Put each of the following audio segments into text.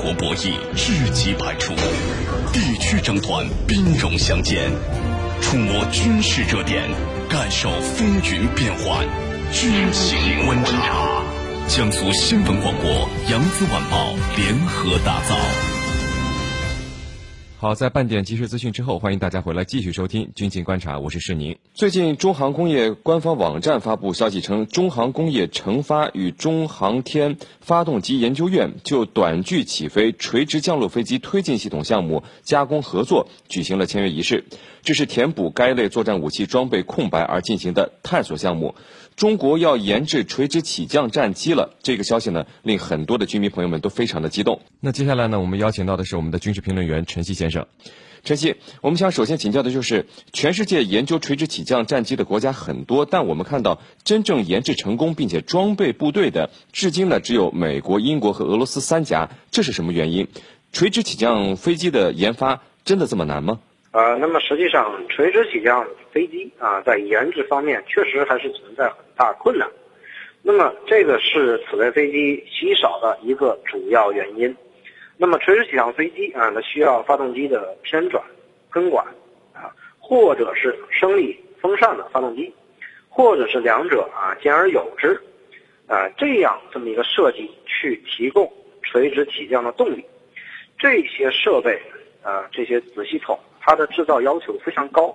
国博弈智机百出，地区争端兵戎相见，触摸军事热点，感受风云变幻，军情观察。江苏新闻广播、扬子晚报联合打造。好，在半点即时资讯之后，欢迎大家回来继续收听军情观察，我是世宁。最近，中航工业官方网站发布消息称，中航工业成发与中航天发动机研究院就短距起飞垂直降落飞机推进系统项目加工合作举行了签约仪式。这是填补该类作战武器装备空白而进行的探索项目。中国要研制垂直起降战机了，这个消息呢，令很多的军迷朋友们都非常的激动。那接下来呢，我们邀请到的是我们的军事评论员陈曦先生。陈曦，我们想首先请教的就是，全世界研究垂直起降战机的国家很多，但我们看到真正研制成功并且装备部队的，至今呢只有美国、英国和俄罗斯三家，这是什么原因？垂直起降飞机的研发真的这么难吗？呃，那么实际上，垂直起降飞机啊，在研制方面确实还是存在很大困难。那么，这个是此类飞机稀少的一个主要原因。那么，垂直起降飞机啊，它需要发动机的偏转、喷管啊，或者是升力风扇的发动机，或者是两者啊兼而有之啊，这样这么一个设计去提供垂直起降的动力。这些设备啊，这些子系统。它的制造要求非常高，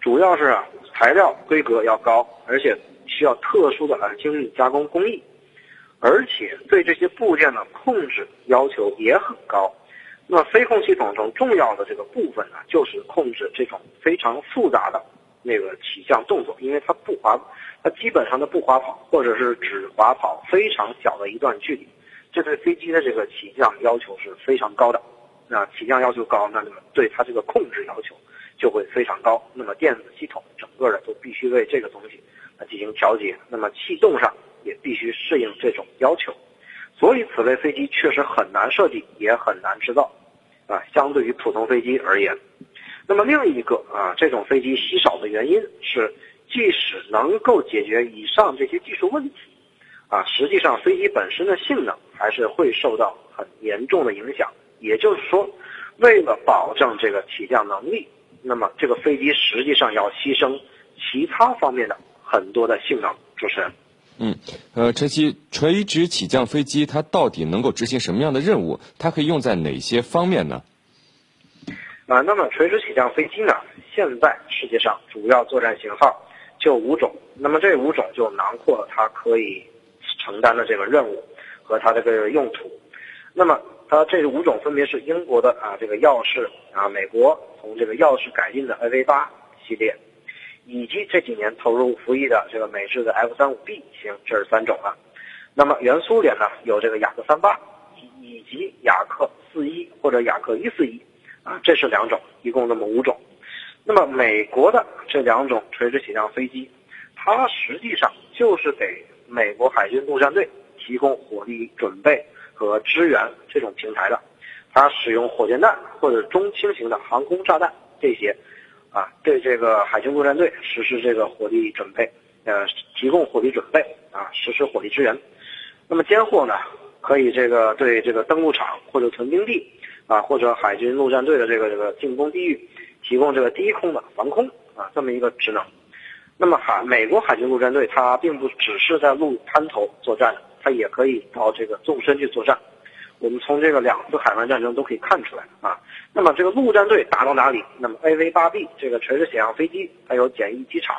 主要是材料规格要高，而且需要特殊的啊精密加工工艺，而且对这些部件的控制要求也很高。那飞控系统中重要的这个部分呢，就是控制这种非常复杂的那个起降动作，因为它不滑，它基本上的不滑跑，或者是只滑跑非常小的一段距离，这对飞机的这个起降要求是非常高的。那起降要求高，那么对它这个控制要求就会非常高。那么电子系统整个的都必须为这个东西来进行调节。那么气动上也必须适应这种要求。所以此类飞机确实很难设计，也很难制造。啊，相对于普通飞机而言，那么另一个啊，这种飞机稀少的原因是，即使能够解决以上这些技术问题，啊，实际上飞机本身的性能还是会受到很严重的影响。也就是说，为了保证这个起降能力，那么这个飞机实际上要牺牲其他方面的很多的性能。主持人，嗯，呃，陈曦，垂直起降飞机它到底能够执行什么样的任务？它可以用在哪些方面呢？啊，那么垂直起降飞机呢？现在世界上主要作战型号就五种，那么这五种就囊括了它可以承担的这个任务和它这个用途。那么它这五种分别是英国的啊这个耀式啊，美国从这个耀式改进的 AV 八系列，以及这几年投入服役的这个美制的 F 三五 B 型，这是三种了。那么原苏联呢有这个雅克三八，以及雅克四一或者雅克一四一啊，这是两种，一共那么五种。那么美国的这两种垂直起降飞机，它实际上就是给美国海军陆战队提供火力准备。和支援这种平台的，它使用火箭弹或者中轻型的航空炸弹这些，啊，对这个海军陆战队实施这个火力准备，呃，提供火力准备啊，实施火力支援。那么监货呢，可以这个对这个登陆场或者屯兵地啊，或者海军陆战队的这个这个进攻地域，提供这个低空的防空啊，这么一个职能。那么海美国海军陆战队它并不只是在陆滩头作战的。它也可以到这个纵深去作战，我们从这个两次海湾战争都可以看出来啊。那么这个陆战队打到哪里？那么 AV-8B 这个垂直起降飞机，它有简易机场，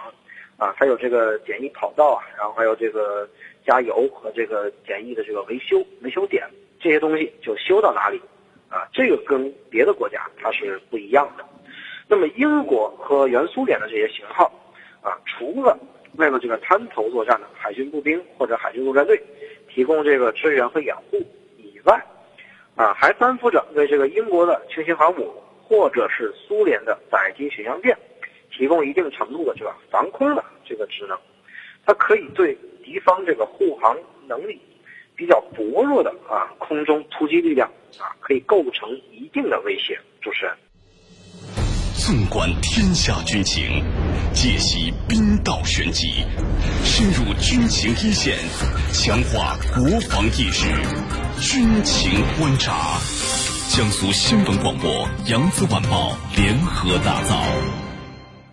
啊，它有这个简易跑道啊，然后还有这个加油和这个简易的这个维修维修点，这些东西就修到哪里，啊，这个跟别的国家它是不一样的。那么英国和原苏联的这些型号，啊，除了为了这个滩头作战的海军步兵或者海军陆战队。提供这个支援和掩护以外，啊，还担负着为这个英国的轻型航母或者是苏联的载机巡洋舰提供一定程度的这个防空的这个职能。它可以对敌方这个护航能力比较薄弱的啊空中突击力量啊，可以构成一定的威胁。主持人，纵观天下军情。解析兵道玄机，深入军情一线，强化国防意识，军情观察。江苏新闻广播、扬子晚报联合打造。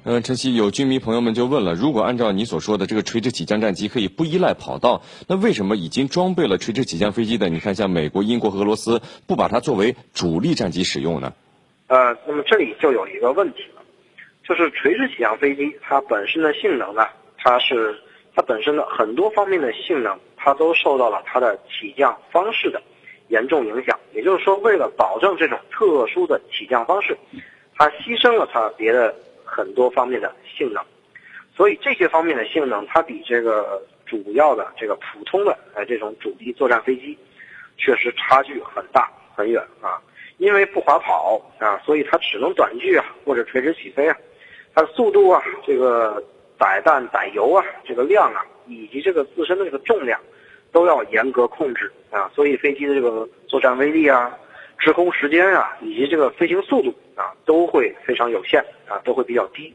嗯，晨曦，有军迷朋友们就问了：如果按照你所说的这个垂直起降战机可以不依赖跑道，那为什么已经装备了垂直起降飞机的，你看像美国、英国和、俄罗斯，不把它作为主力战机使用呢？呃，那么这里就有一个问题了，就是垂直起降飞机它本身的性能呢，它是它本身的很多方面的性能，它都受到了它的起降方式的严重影响。也就是说，为了保证这种特殊的起降方式，它牺牲了它别的。很多方面的性能，所以这些方面的性能，它比这个主要的这个普通的呃这种主力作战飞机，确实差距很大很远啊。因为不滑跑啊，所以它只能短距啊或者垂直起飞啊，它的速度啊，这个载弹载油啊，这个量啊，以及这个自身的这个重量，都要严格控制啊。所以飞机的这个作战威力啊。滞空时间啊，以及这个飞行速度啊，都会非常有限啊，都会比较低。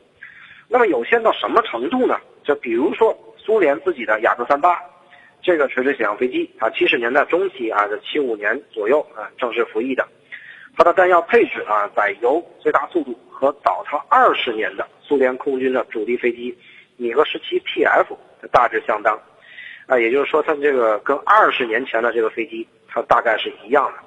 那么有限到什么程度呢？就比如说苏联自己的雅克三八这个垂直起降飞机啊，七十年代中期啊，这七五年左右啊正式服役的，它的弹药配置啊、载油、最大速度和早它二十年的苏联空军的主力飞机米格十七 PF 大致相当啊，也就是说它这个跟二十年前的这个飞机它大概是一样的。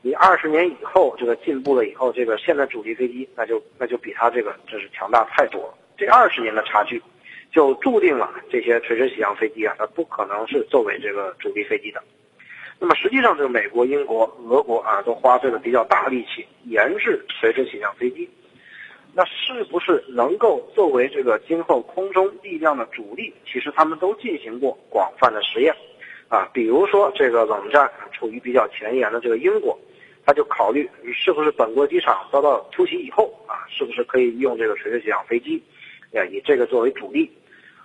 你二十年以后这个进步了以后，这个现在主力飞机那就那就比它这个真是强大太多了。这二十年的差距，就注定了这些垂直起降飞机啊，它不可能是作为这个主力飞机的。那么实际上，这个美国、英国、俄国啊，都花费了比较大力气研制垂直起降飞机。那是不是能够作为这个今后空中力量的主力？其实他们都进行过广泛的实验。啊，比如说这个冷战处于比较前沿的这个英国，他就考虑是不是本国机场遭到突袭以后啊，是不是可以用这个垂直起降飞机，啊，以这个作为主力。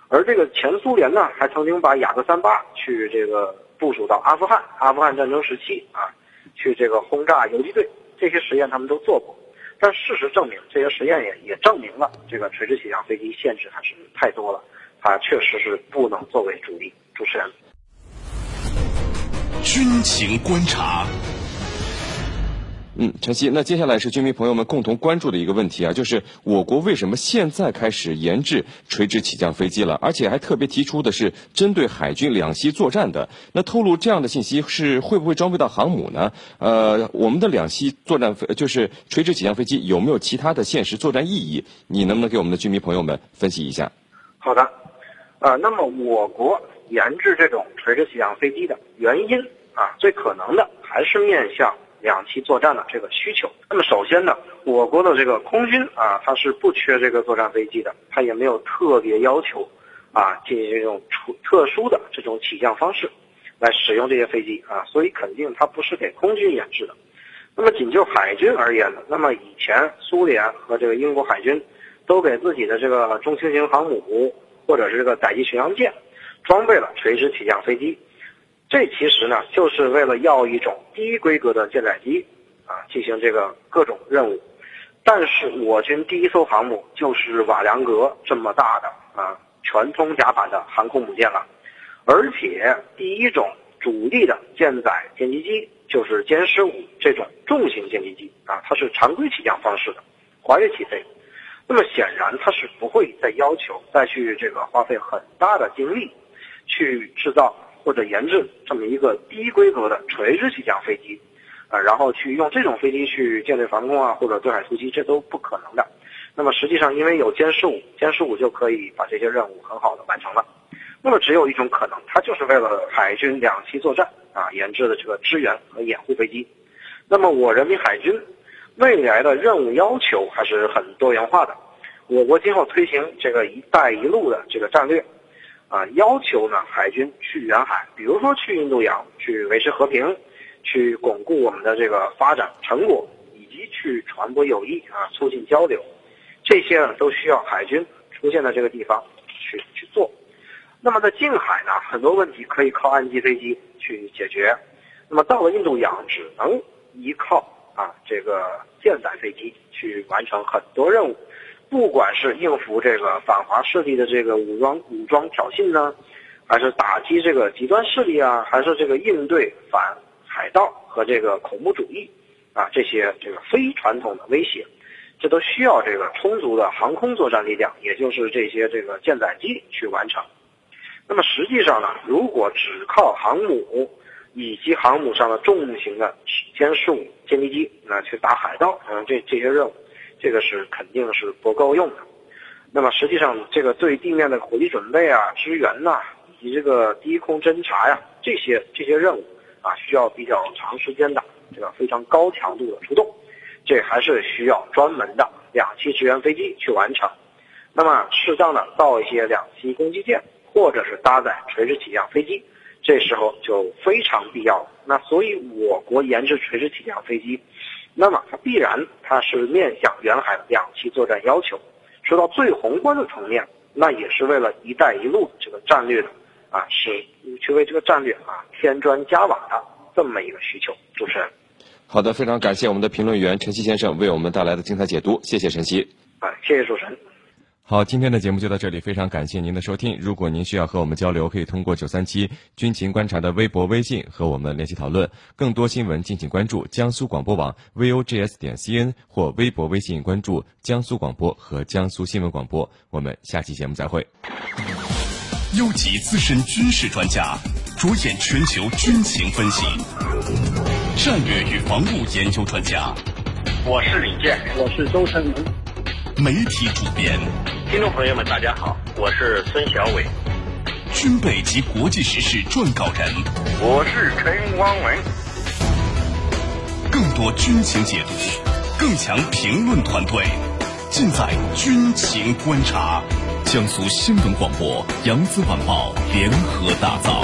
而这个前苏联呢，还曾经把雅克三八去这个部署到阿富汗，阿富汗战争时期啊，去这个轰炸游击队，这些实验他们都做过。但事实证明，这些实验也也证明了这个垂直起降飞机限制还是太多了，它确实是不能作为主力。主持人。军情观察，嗯，陈曦，那接下来是军迷朋友们共同关注的一个问题啊，就是我国为什么现在开始研制垂直起降飞机了，而且还特别提出的是针对海军两栖作战的？那透露这样的信息是会不会装备到航母呢？呃，我们的两栖作战飞就是垂直起降飞机有没有其他的现实作战意义？你能不能给我们的军迷朋友们分析一下？好的，呃，那么我国。研制这种垂直起降飞机的原因啊，最可能的还是面向两栖作战的这个需求。那么首先呢，我国的这个空军啊，它是不缺这个作战飞机的，它也没有特别要求啊进行这种特特殊的这种起降方式来使用这些飞机啊，所以肯定它不是给空军研制的。那么仅就海军而言呢，那么以前苏联和这个英国海军都给自己的这个中轻型航母或者是这个载机巡洋舰。装备了垂直起降飞机，这其实呢就是为了要一种低规格的舰载机啊进行这个各种任务。但是我军第一艘航母就是瓦良格这么大的啊全通甲板的航空母舰了，而且第一种主力的舰载歼击机就是歼十五这种重型歼击机啊，它是常规起降方式的滑跃起飞。那么显然它是不会再要求再去这个花费很大的精力。去制造或者研制这么一个低规格的垂直起降飞机，啊，然后去用这种飞机去舰队防空啊，或者对海突击，这都不可能的。那么实际上，因为有歼十五，歼十五就可以把这些任务很好的完成了。那么只有一种可能，它就是为了海军两栖作战啊研制的这个支援和掩护飞机。那么我人民海军未来的任务要求还是很多元化的。我国今后推行这个“一带一路”的这个战略。啊，要求呢海军去远海，比如说去印度洋，去维持和平，去巩固我们的这个发展成果，以及去传播友谊啊，促进交流，这些呢都需要海军出现在这个地方去去做。那么在近海呢，很多问题可以靠岸基飞机去解决，那么到了印度洋，只能依靠啊这个舰载飞机去完成很多任务。不管是应付这个反华势力的这个武装武装挑衅呢，还是打击这个极端势力啊，还是这个应对反海盗和这个恐怖主义，啊这些这个非传统的威胁，这都需要这个充足的航空作战力量，也就是这些这个舰载机去完成。那么实际上呢，如果只靠航母以及航母上的重型的歼十五歼击机那去打海盗，嗯，这这些任务，这个是肯定是不够用的。那么实际上，这个对地面的火力准备啊、支援呐，以及这个低空侦察呀，这些这些任务啊，需要比较长时间的这个非常高强度的出动，这还是需要专门的两栖支援飞机去完成。那么适当的造一些两栖攻击舰，或者是搭载垂直起降飞机，这时候就非常必要了。那所以我国研制垂直起降飞机，那么它必然它是面向远海的两栖作战要求。说到最宏观的层面，那也是为了“一带一路”这个战略的啊，是去为这个战略啊添砖加瓦的这么一个需求。主持人，好的，非常感谢我们的评论员陈曦先生为我们带来的精彩解读，谢谢陈曦。啊，谢谢主持人。好，今天的节目就到这里，非常感谢您的收听。如果您需要和我们交流，可以通过九三七军情观察的微博、微信和我们联系讨论。更多新闻，敬请关注江苏广播网 vogs 点 cn 或微博、微信关注江苏广播和江苏新闻广播。我们下期节目再会。优级资深军事专家，着眼全球军情分析，战略与防务研究专家。我是李健，我是周成龙。媒体主编，听众朋友们，大家好，我是孙小伟，军备及国际时事撰稿人，我是陈光文。更多军情解读，更强评论团队，尽在军情观察。江苏新闻广播、扬子晚报联合打造。